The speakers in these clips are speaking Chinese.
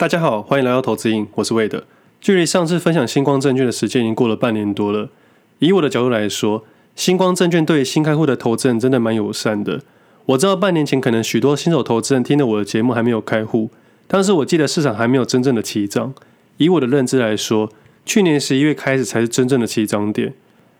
大家好，欢迎来到投资营，我是魏德。距离上次分享星光证券的时间已经过了半年多了。以我的角度来说，星光证券对新开户的投资人真的蛮友善的。我知道半年前可能许多新手投资人听了我的节目还没有开户，但是我记得市场还没有真正的起涨。以我的认知来说，去年十一月开始才是真正的起涨点。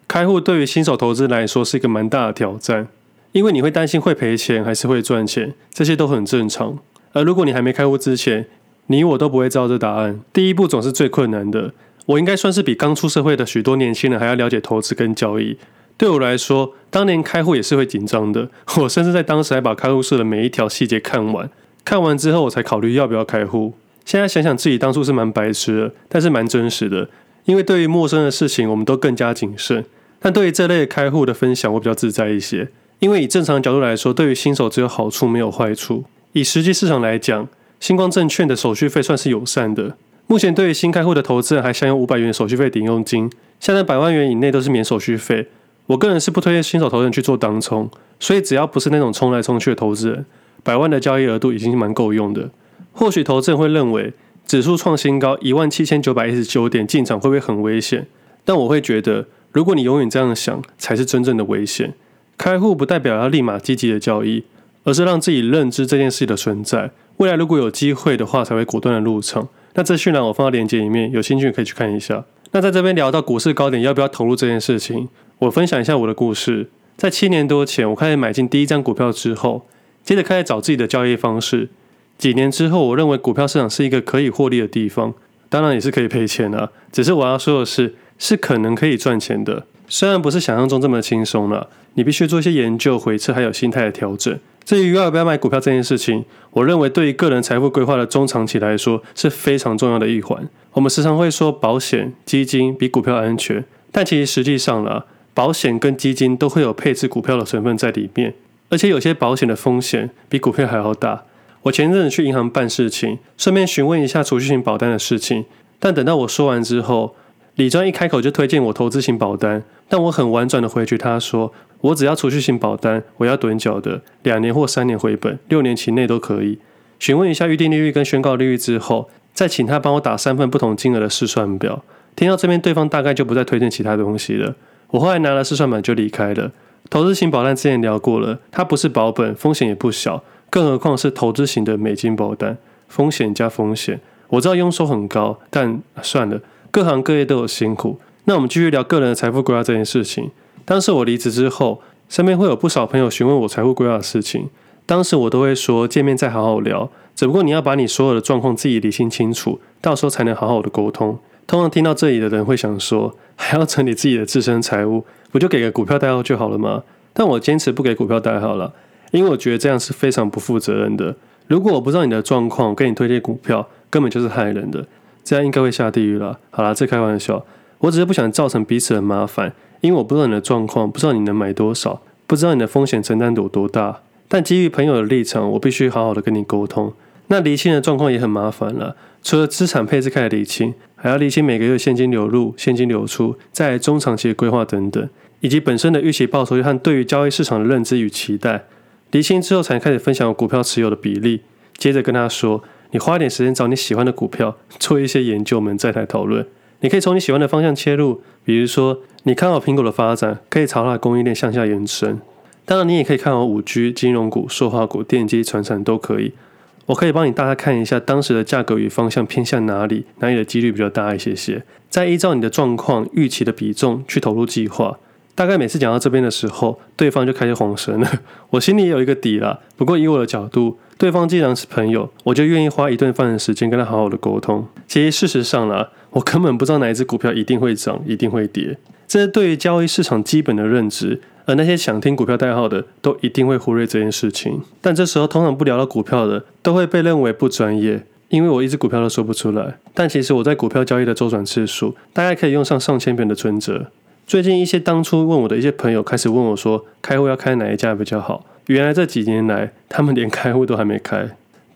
开户对于新手投资来说是一个蛮大的挑战，因为你会担心会赔钱还是会赚钱，这些都很正常。而如果你还没开户之前，你我都不会知道这答案。第一步总是最困难的。我应该算是比刚出社会的许多年轻人还要了解投资跟交易。对我来说，当年开户也是会紧张的。我甚至在当时还把开户书的每一条细节看完。看完之后，我才考虑要不要开户。现在想想自己当初是蛮白痴的，但是蛮真实的。因为对于陌生的事情，我们都更加谨慎。但对于这类开户的分享，我比较自在一些。因为以正常角度来说，对于新手只有好处没有坏处。以实际市场来讲，星光证券的手续费算是友善的。目前对于新开户的投资人还享有五百元手续费抵用金，现在百万元以内都是免手续费。我个人是不推荐新手投资人去做当冲，所以只要不是那种冲来冲去的投资人，百万的交易额度已经蛮够用的。或许投资人会认为指数创新高一万七千九百一十九点进场会不会很危险？但我会觉得，如果你永远这样想，才是真正的危险。开户不代表要立马积极的交易。而是让自己认知这件事的存在，未来如果有机会的话，才会果断的入场。那资讯栏我放到链接里面，有兴趣可以去看一下。那在这边聊到股市高点要不要投入这件事情，我分享一下我的故事。在七年多前，我开始买进第一张股票之后，接着开始找自己的交易方式。几年之后，我认为股票市场是一个可以获利的地方，当然也是可以赔钱的。只是我要说的是，是可能可以赚钱的，虽然不是想象中这么轻松了。你必须做一些研究、回测，还有心态的调整。至于要不要买股票这件事情，我认为对于个人财富规划的中长期来说是非常重要的一环。我们时常会说保险、基金比股票安全，但其实实际上呢，保险跟基金都会有配置股票的成分在里面，而且有些保险的风险比股票还要大。我前阵子去银行办事情，顺便询问一下储蓄型保单的事情，但等到我说完之后，李专一开口就推荐我投资型保单，但我很婉转的回绝他说。我只要储蓄型保单，我要趸缴的，两年或三年回本，六年期内都可以。询问一下预定利率跟宣告利率之后，再请他帮我打三份不同金额的试算表。听到这边，对方大概就不再推荐其他东西了。我后来拿了试算表就离开了。投资型保单之前聊过了，它不是保本，风险也不小，更何况是投资型的美金保单，风险加风险。我知道佣收很高，但算了，各行各业都有辛苦。那我们继续聊个人的财富规划这件事情。当时我离职之后，身边会有不少朋友询问我财务规划的事情。当时我都会说见面再好好聊，只不过你要把你所有的状况自己理清清楚，到时候才能好好的沟通。通常听到这里的人会想说，还要整理自己的自身财务，不就给个股票代号就好了吗？但我坚持不给股票代号了，因为我觉得这样是非常不负责任的。如果我不知道你的状况，我给你推荐股票，根本就是害人的，这样应该会下地狱了。好啦，这开玩笑，我只是不想造成彼此的麻烦。因为我不知道你的状况，不知道你能买多少，不知道你的风险承担有多大。但基于朋友的立场，我必须好好的跟你沟通。那理清的状况也很麻烦了，除了资产配置开始理清，还要理清每个月现金流入、现金流出，在中长期的规划等等，以及本身的预期报酬率和对于交易市场的认知与期待。理清之后，才开始分享股票持有的比例。接着跟他说，你花点时间找你喜欢的股票，做一些研究，我们再来讨论。你可以从你喜欢的方向切入，比如说你看好苹果的发展，可以朝它的供应链向下延伸。当然，你也可以看好五 G、金融股、塑化股、电机、船产都可以。我可以帮你大概看一下当时的价格与方向偏向哪里，哪里的几率比较大一些些，再依照你的状况、预期的比重去投入计划。大概每次讲到这边的时候，对方就开始恍神了。我心里也有一个底了，不过以我的角度。对方既然是朋友，我就愿意花一顿饭的时间跟他好好的沟通。其实事实上啦，我根本不知道哪一只股票一定会涨，一定会跌。这是对于交易市场基本的认知，而那些想听股票代号的，都一定会忽略这件事情。但这时候通常不聊到股票的，都会被认为不专业，因为我一只股票都说不出来。但其实我在股票交易的周转次数，大概可以用上上千遍的存折。最近一些当初问我的一些朋友开始问我说，开户要开哪一家比较好？原来这几年来，他们连开户都还没开。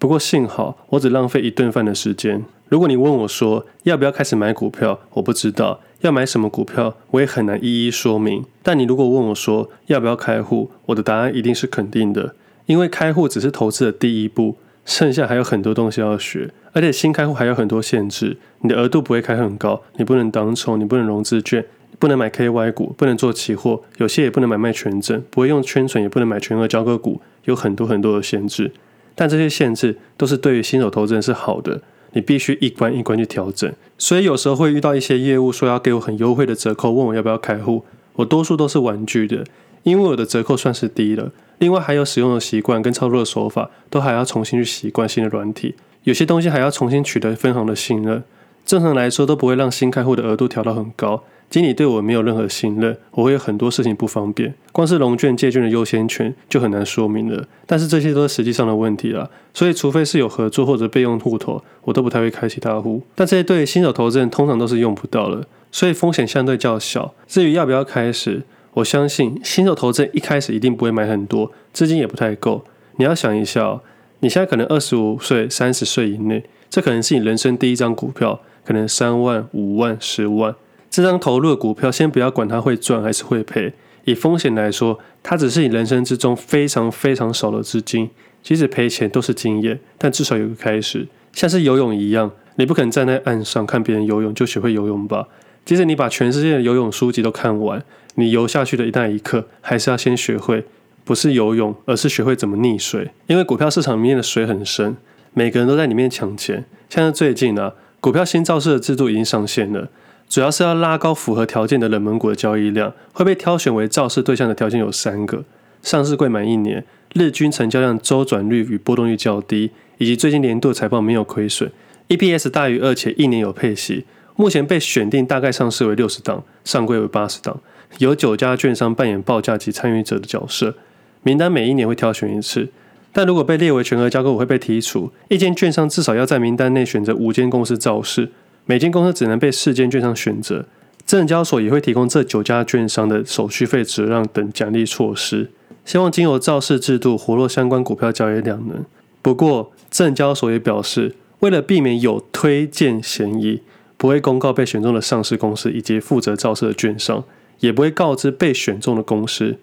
不过幸好，我只浪费一顿饭的时间。如果你问我说要不要开始买股票，我不知道要买什么股票，我也很难一一说明。但你如果问我说要不要开户，我的答案一定是肯定的，因为开户只是投资的第一步，剩下还有很多东西要学，而且新开户还有很多限制，你的额度不会开很高，你不能当冲，你不能融资券，不能买 KY 股，不能做期货，有些也不能买卖权证，不会用圈存，也不能买全额交割股，有很多很多的限制。但这些限制都是对于新手投资人是好的，你必须一关一关去调整。所以有时候会遇到一些业务说要给我很优惠的折扣，问我要不要开户，我多数都是婉拒的，因为我的折扣算是低了。另外还有使用的习惯跟操作的手法，都还要重新去习惯新的软体，有些东西还要重新取得分行的信任。正常来说都不会让新开户的额度调到很高。经理对我没有任何信任，我会有很多事情不方便。光是融券借券的优先权就很难说明了。但是这些都是实际上的问题啦，所以除非是有合作或者备用户头，我都不太会开其他户。但这些对新手投资人通常都是用不到的，所以风险相对较小。至于要不要开始，我相信新手投资人一开始一定不会买很多，资金也不太够。你要想一下哦，你现在可能二十五岁、三十岁以内，这可能是你人生第一张股票，可能三万、五万、十万。这张投入的股票，先不要管它会赚还是会赔。以风险来说，它只是你人生之中非常非常少的资金。即使赔钱都是经验，但至少有个开始。像是游泳一样，你不可能站在岸上看别人游泳就学会游泳吧？即使你把全世界的游泳书籍都看完，你游下去的那一刻，还是要先学会，不是游泳，而是学会怎么溺水。因为股票市场里面的水很深，每个人都在里面抢钱。像是最近啊，股票新造市的制度已经上线了。主要是要拉高符合条件的冷门股的交易量，会被挑选为造市对象的条件有三个：上市柜满一年、日均成交量周转率与波动率较低，以及最近年度财报没有亏损，EPS 大于二且一年有配息。目前被选定大概上市为六十档，上柜为八十档，有九家券商扮演报价及参与者的角色。名单每一年会挑选一次，但如果被列为全额交割股会被剔除。一间券商至少要在名单内选择五间公司造市。每间公司只能被四间券商选择，证交所也会提供这九家券商的手续费折让等奖励措施，希望经由造市制度活络相关股票交易量能。不过，证交所也表示，为了避免有推荐嫌疑，不会公告被选中的上市公司以及负责造市的券商，也不会告知被选中的公司。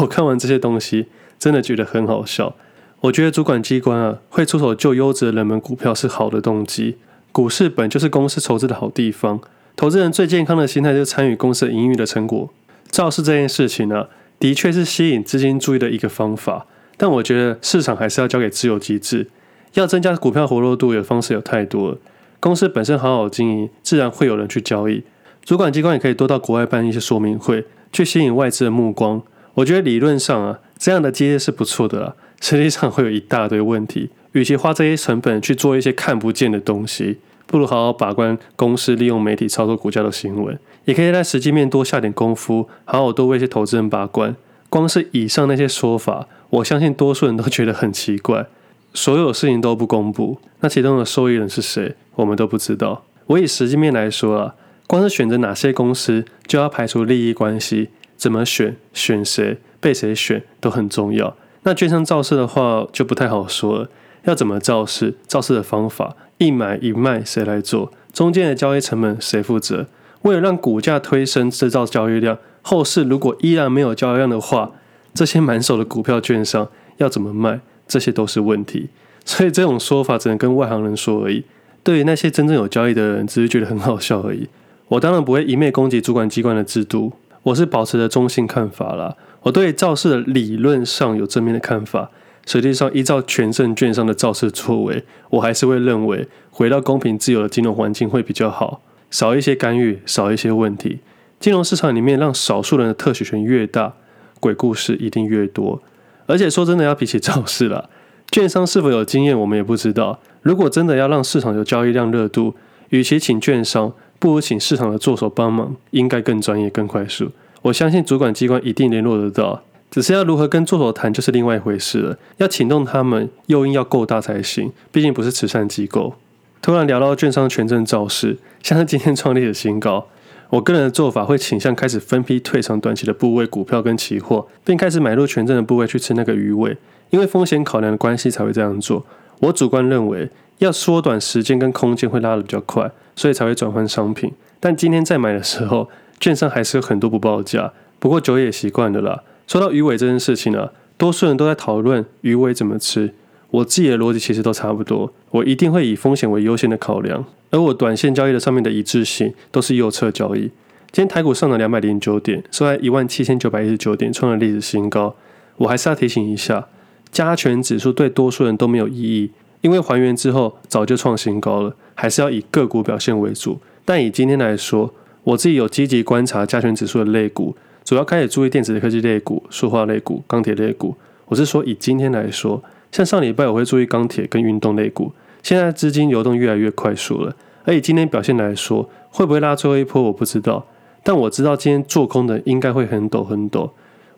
我看完这些东西，真的觉得很好笑。我觉得主管机关啊，会出手救优质的冷门股票是好的动机。股市本就是公司筹资的好地方，投资人最健康的心态就是参与公司营运的成果。造势这件事情呢、的确是吸引资金注意的一个方法，但我觉得市场还是要交给自由机制。要增加股票活络度的方式有太多，公司本身好好经营，自然会有人去交易。主管机关也可以多到国外办一些说明会，去吸引外资的目光。我觉得理论上啊，这样的机制是不错的啦，实际上会有一大堆问题。与其花这些成本去做一些看不见的东西，不如好好把关公司利用媒体操作股价的新闻。也可以在实际面多下点功夫，好好多为一些投资人把关。光是以上那些说法，我相信多数人都觉得很奇怪。所有事情都不公布，那其中的受益人是谁？我们都不知道。我以实际面来说啊，光是选择哪些公司，就要排除利益关系，怎么选、选谁、被谁选都很重要。那券商造势的话，就不太好说了。要怎么造势？造势的方法，一买一卖谁来做？中间的交易成本谁负责？为了让股价推升，制造交易量，后市如果依然没有交易量的话，这些满手的股票券商要怎么卖？这些都是问题。所以这种说法只能跟外行人说而已。对于那些真正有交易的人，只是觉得很好笑而已。我当然不会一昧攻击主管机关的制度，我是保持着中性看法啦。我对造市的理论上有正面的看法。实际上，依照全证券商的造市作为，我还是会认为回到公平自由的金融环境会比较好，少一些干预，少一些问题。金融市场里面让少数人的特许权越大，鬼故事一定越多。而且说真的，要比起造市啦，券商是否有经验，我们也不知道。如果真的要让市场有交易量热度，与其请券商，不如请市场的作手帮忙，应该更专业、更快速。我相信主管机关一定联络得到。只是要如何跟作手谈，就是另外一回事了。要请动他们，诱因要够大才行。毕竟不是慈善机构。突然聊到券商权证造势，像是今天创立的新高，我个人的做法会倾向开始分批退场短期的部位股票跟期货，并开始买入权证的部位去吃那个鱼尾。因为风险考量的关系才会这样做。我主观认为，要缩短时间跟空间会拉得比较快，所以才会转换商品。但今天在买的时候，券商还是有很多不报价。不过久也习惯了啦。说到鱼尾这件事情呢、啊，多数人都在讨论鱼尾怎么吃。我自己的逻辑其实都差不多，我一定会以风险为优先的考量，而我短线交易的上面的一致性都是右侧交易。今天台股上了两百零九点，收在一万七千九百一十九点，创了历史新高。我还是要提醒一下，加权指数对多数人都没有意义，因为还原之后早就创新高了，还是要以个股表现为主。但以今天来说，我自己有积极观察加权指数的类股，主要开始注意电子科技类股、塑化类股、钢铁类股。我是说以今天来说。像上礼拜我会注意钢铁跟运动类股，现在资金流动越来越快速了，而以今天表现来说，会不会拉最后一波我不知道，但我知道今天做空的应该会很陡很陡。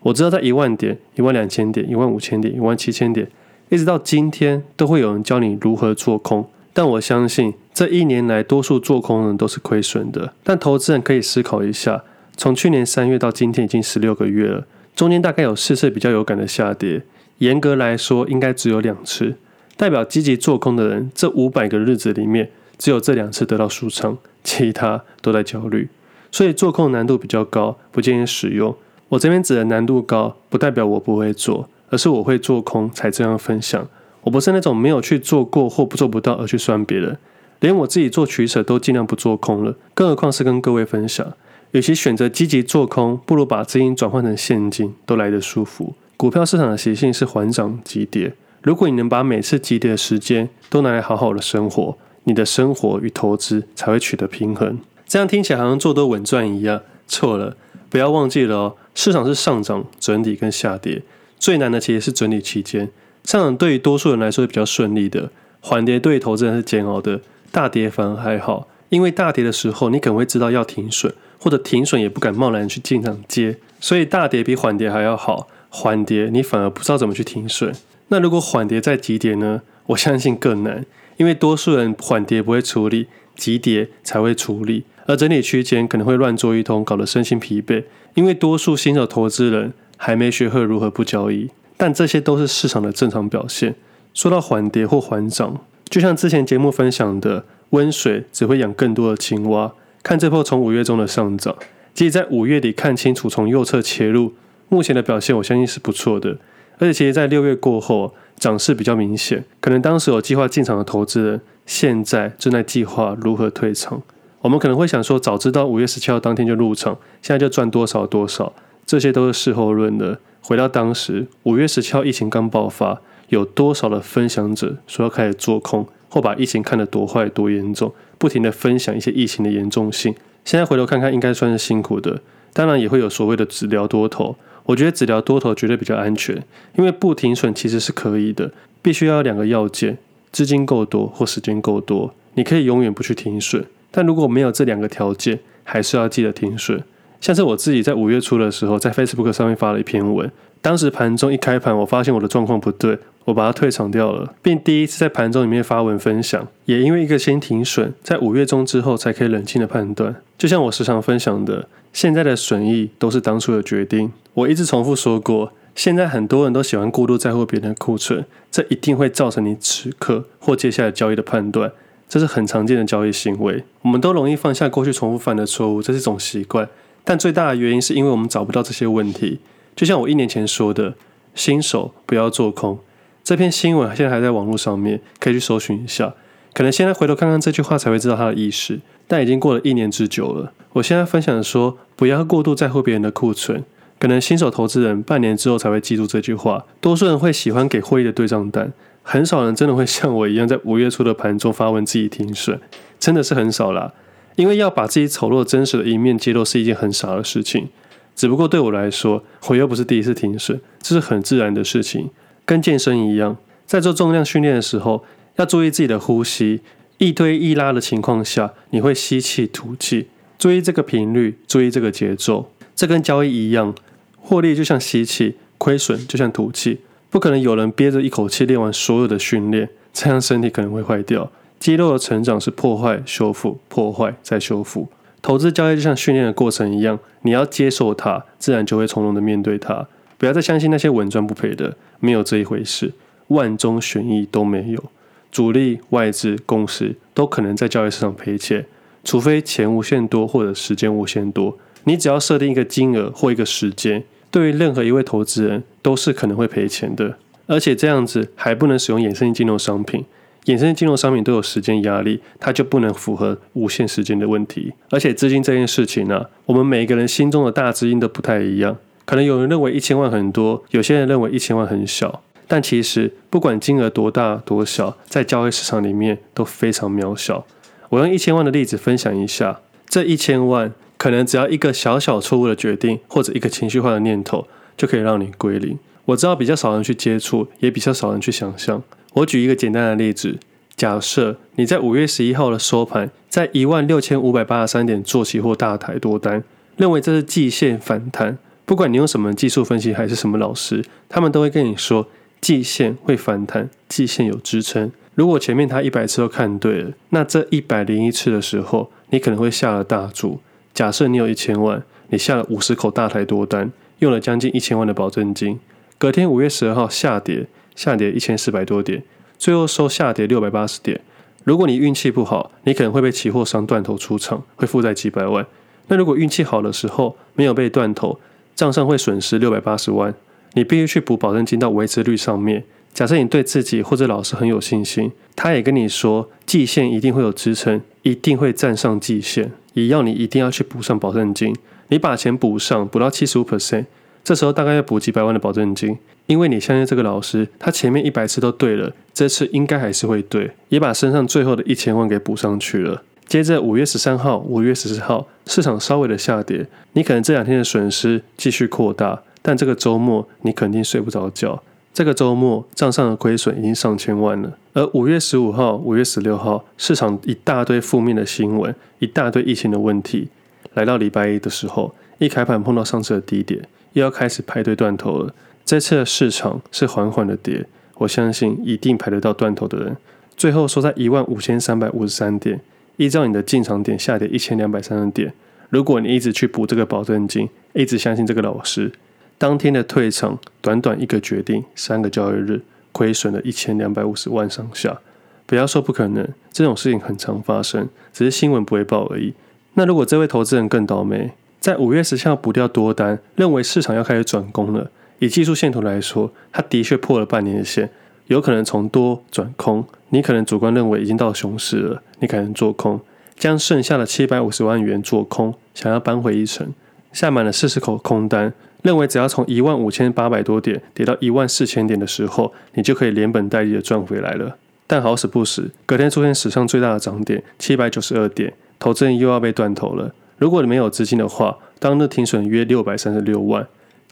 我知道在一万点、一万两千点、一万五千点、一万七千点，一直到今天都会有人教你如何做空，但我相信这一年来多数做空人都是亏损的。但投资人可以思考一下，从去年三月到今天已经十六个月了，中间大概有四次比较有感的下跌。严格来说，应该只有两次，代表积极做空的人，这五百个日子里面，只有这两次得到舒畅，其他都在焦虑。所以做空难度比较高，不建议使用。我这边指的难度高，不代表我不会做，而是我会做空才这样分享。我不是那种没有去做过或不做不到而去酸别人，连我自己做取舍都尽量不做空了，更何况是跟各位分享。与其选择积极做空，不如把资金转换成现金，都来得舒服。股票市场的习性是缓涨急跌。如果你能把每次急跌的时间都拿来好好的生活，你的生活与投资才会取得平衡。这样听起来好像做多稳赚一样，错了。不要忘记了哦，市场是上涨、整理跟下跌，最难的其实是整理期间。上涨对于多数人来说是比较顺利的，缓跌对于投资人是煎熬的。大跌反而还好，因为大跌的时候你可能会知道要停损，或者停损也不敢贸然去进场接，所以大跌比缓跌还要好。缓跌，你反而不知道怎么去停损。那如果缓跌再急跌呢？我相信更难，因为多数人缓跌不会处理，急跌才会处理。而整理区间可能会乱做一通，搞得身心疲惫。因为多数新手投资人还没学会如何不交易，但这些都是市场的正常表现。说到缓跌或缓涨，就像之前节目分享的，温水只会养更多的青蛙。看这波从五月中的上涨，即使在五月底看清楚从右侧切入。目前的表现，我相信是不错的，而且其实，在六月过后，涨势比较明显。可能当时有计划进场的投资人，现在正在计划如何退场。我们可能会想说，早知道五月十七号当天就入场，现在就赚多少多少，这些都是事后论的。回到当时，五月十七号疫情刚爆发，有多少的分享者说要开始做空，或把疫情看得多坏多严重，不停地分享一些疫情的严重性。现在回头看看，应该算是辛苦的。当然，也会有所谓的只聊多头。我觉得只聊多头绝对比较安全，因为不停损其实是可以的，必须要两个要件：资金够多或时间够多。你可以永远不去停损，但如果没有这两个条件，还是要记得停损。像是我自己在五月初的时候，在 Facebook 上面发了一篇文，当时盘中一开盘，我发现我的状况不对，我把它退场掉了，并第一次在盘中里面发文分享。也因为一个先停损，在五月中之后才可以冷静的判断。就像我时常分享的。现在的损益都是当初的决定。我一直重复说过，现在很多人都喜欢过度在乎别人的库存，这一定会造成你此刻或接下来交易的判断。这是很常见的交易行为。我们都容易犯下过去重复犯的错误，这是一种习惯。但最大的原因是因为我们找不到这些问题。就像我一年前说的，新手不要做空。这篇新闻现在还在网络上面，可以去搜寻一下。可能现在回头看看这句话才会知道它的意思。但已经过了一年之久了。我现在分享说，不要过度在乎别人的库存。可能新手投资人半年之后才会记住这句话。多数人会喜欢给会议的对账单，很少人真的会像我一样在五月初的盘中发文自己停损，真的是很少啦。因为要把自己丑陋真实的一面揭露是一件很傻的事情。只不过对我来说，我又不是第一次停损，这是很自然的事情。跟健身一样，在做重量训练的时候，要注意自己的呼吸。一推一拉的情况下，你会吸气吐气，注意这个频率，注意这个节奏。这跟交易一样，获利就像吸气，亏损就像吐气。不可能有人憋着一口气练完所有的训练，这样身体可能会坏掉。肌肉的成长是破坏、修复、破坏再修复。投资交易就像训练的过程一样，你要接受它，自然就会从容的面对它。不要再相信那些稳赚不赔的，没有这一回事，万中选一都没有。主力、外资、公司都可能在交易市场赔钱，除非钱无限多或者时间无限多。你只要设定一个金额或一个时间，对于任何一位投资人都是可能会赔钱的。而且这样子还不能使用衍生性金融商品。衍生金融商品都有时间压力，它就不能符合无限时间的问题。而且资金这件事情呢、我们每个人心中的大资金都不太一样。可能有人认为一千万很多，有些人认为一千万很小。但其实不管金额多大多小，在交易市场里面都非常渺小。我用一千万的例子分享一下，这一千万可能只要一个小小错误的决定，或者一个情绪化的念头，就可以让你归零。我知道比较少人去接触，也比较少人去想象。我举一个简单的例子，假设你在五月十一号的收盘，在一万六千五百八十三点做期货大台多单，认为这是季线反弹。不管你用什么技术分析还是什么老师，他们都会跟你说，季线会反弹，季线有支撑。如果前面他一百次都看对了，那这一百零一次的时候，你可能会下了大注。假设你有一千万，你下了五十口大台多单，用了将近一千万的保证金，隔天五月十二号下跌。下跌一千四百多点，最后收下跌六百八十点。如果你运气不好，你可能会被期货商断头出场，会负债几百万。那如果运气好的时候没有被断头，账上会损失六百八十万，你必须去补保证金到维持率上面。假设你对自己或者老师很有信心，他也跟你说季线一定会有支撑，一定会站上季线，也要你一定要去补上保证金。你把钱补上，补到七十五 percent。这时候大概要补几百万的保证金，因为你相信这个老师，他前面一百次都对了，这次应该还是会对，也把身上最后的一千万给补上去了。接着五月十三号、五月十四号，市场稍微的下跌，你可能这两天的损失继续扩大，但这个周末你肯定睡不着觉。这个周末账上的亏损已经上千万了。而五月十五号、五月十六号，市场一大堆负面的新闻，一大堆疫情的问题，来到礼拜一的时候，一开盘碰到上次的低点。又要开始排队断头了。这次的市场是缓缓的跌，我相信一定排得到断头的人。最后收在一万五千三百五十三点，依照你的进场点下跌一千两百三十点。如果你一直去补这个保证金，一直相信这个老师，当天的退场，短短一个决定，三个交易日亏损了一千两百五十万上下。不要说不可能，这种事情很常发生，只是新闻不会报而已。那如果这位投资人更倒霉？在五月十七号补掉多单，认为市场要开始转攻了。以技术线图来说，它的确破了半年线，有可能从多转空。你可能主观认为已经到熊市了，你可能做空，将剩下的七百五十万元做空，想要扳回一城，下满了四十口空单，认为只要从一万五千八百多点跌到一万四千点的时候，你就可以连本带利的赚回来了。但好死不死，隔天出现史上最大的涨点，七百九十二点，投资人又要被断头了。如果你没有资金的话，当日停损约六百三十六万，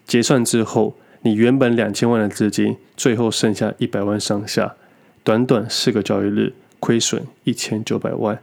结算之后，你原本两千万的资金，最后剩下一百万上下，短短四个交易日，亏损一千九百万。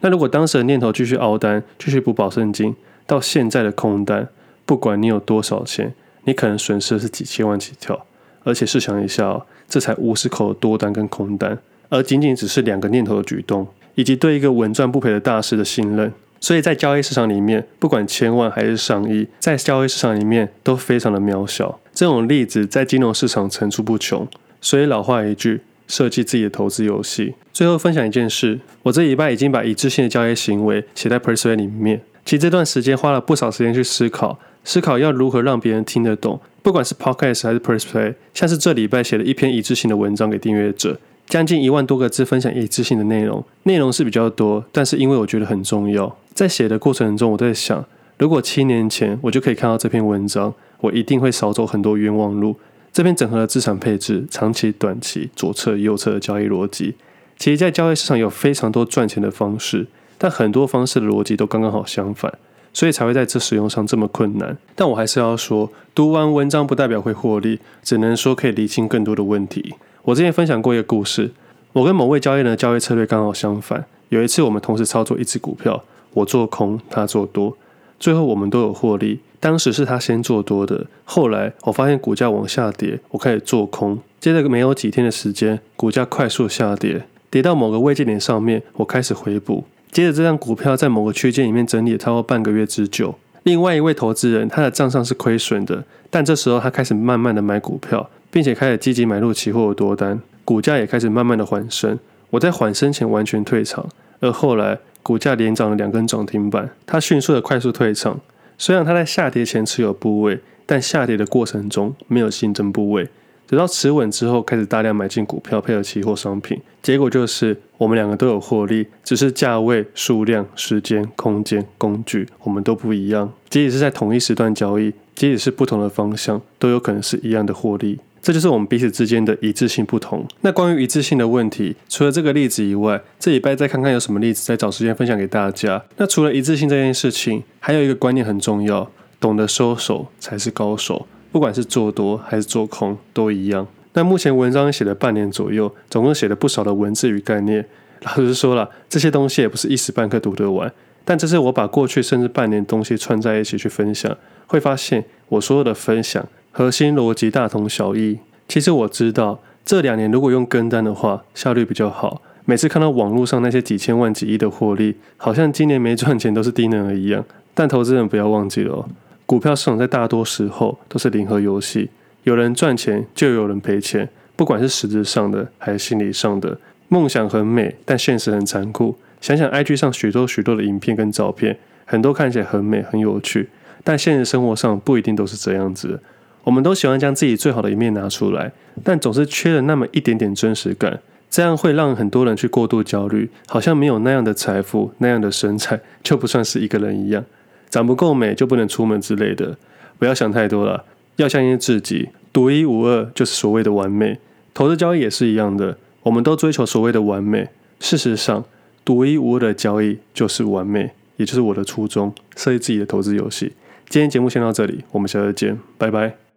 那如果当时的念头继续熬单，继续补保证金，到现在的空单，不管你有多少钱，你可能损失的是几千万起跳。而且试想一下哦，这才五十口的多单跟空单，而仅仅只是两个念头的举动，以及对一个稳赚不赔的大师的信任。所以在交易市场里面，不管千万还是上亿，在交易市场里面都非常的渺小。这种例子在金融市场层出不穷。所以老话一句，设计自己的投资游戏。最后分享一件事，我这礼拜已经把一致性的交易行为写在 Persuade 里面。其实这段时间花了不少时间去思考，思考要如何让别人听得懂。不管是 Podcast 还是 Persuade，像是这礼拜写了一篇一致性的文章给订阅者。将近一万多个字分享一致性的内容，内容是比较多，但是因为我觉得很重要，在写的过程中，我在想，如果七年前我就可以看到这篇文章，我一定会少走很多冤枉路。这篇整合了资产配置、长期、短期、左侧、右侧的交易逻辑，其实在交易市场有非常多赚钱的方式，但很多方式的逻辑都刚刚好相反，所以才会在这使用上这么困难。但我还是要说，读完文章不代表会获利，只能说可以厘清更多的问题。我之前分享过一个故事，我跟某位交易人的交易策略刚好相反。有一次我们同时操作一只股票，我做空，他做多，最后我们都有获利。当时是他先做多的，后来我发现股价往下跌，我开始做空。接着没有几天的时间，股价快速下跌，跌到某个位阶点上面，我开始回补。接着这张股票在某个区间里面整理了超过半个月之久。另外一位投资人，他的账上是亏损的，但这时候他开始慢慢的买股票。并且开始积极买入期货的多单，股价也开始慢慢的缓升。我在缓升前完全退场，而后来股价连涨了两根涨停板，他迅速的快速退场。虽然他在下跌前持有部位，但下跌的过程中没有新增部位。直到持稳之后，开始大量买进股票，配合期货商品。结果就是我们两个都有获利，只是价位、数量、时间、空间、工具，我们都不一样。即使是在同一时段交易，即使是不同的方向，都有可能是一样的获利。这就是我们彼此之间的一致性不同。那关于一致性的问题，除了这个例子以外，这礼拜再看看有什么例子，再找时间分享给大家。那除了一致性这件事情，还有一个观念很重要，懂得收手才是高手。不管是做多还是做空都一样。那目前文章写了半年左右，总共写了不少的文字与概念。老实说了，这些东西也不是一时半刻读得完。但这是我把过去甚至半年东西串在一起去分享，会发现我所有的分享核心逻辑大同小异。其实我知道这两年如果用跟单的话，效率比较好。每次看到网络上那些几千万、几亿的获利，好像今年没赚钱都是低能儿一样。但投资人不要忘记了哦。股票市场在大多时候都是零和游戏，有人赚钱就有人赔钱，不管是实质上的还是心理上的。梦想很美，但现实很残酷。想想 IG 上许多许多的影片跟照片，很多看起来很美很有趣，但现实生活上不一定都是这样子。我们都喜欢将自己最好的一面拿出来，但总是缺了那么一点点真实感，这样会让很多人去过度焦虑，好像没有那样的财富、那样的身材就不算是一个人一样。长不够美就不能出门之类的，不要想太多了，要相信自己，独一无二就是所谓的完美。投资交易也是一样的，我们都追求所谓的完美，事实上，独一无二的交易就是完美，也就是我的初衷，设计自己的投资游戏。今天节目先到这里，我们下次见，拜拜。